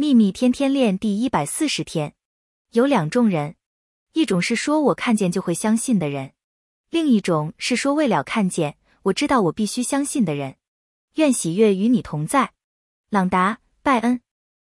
秘密天天练第一百四十天，有两种人，一种是说我看见就会相信的人，另一种是说为了看见我知道我必须相信的人。愿喜悦与你同在，朗达·拜恩。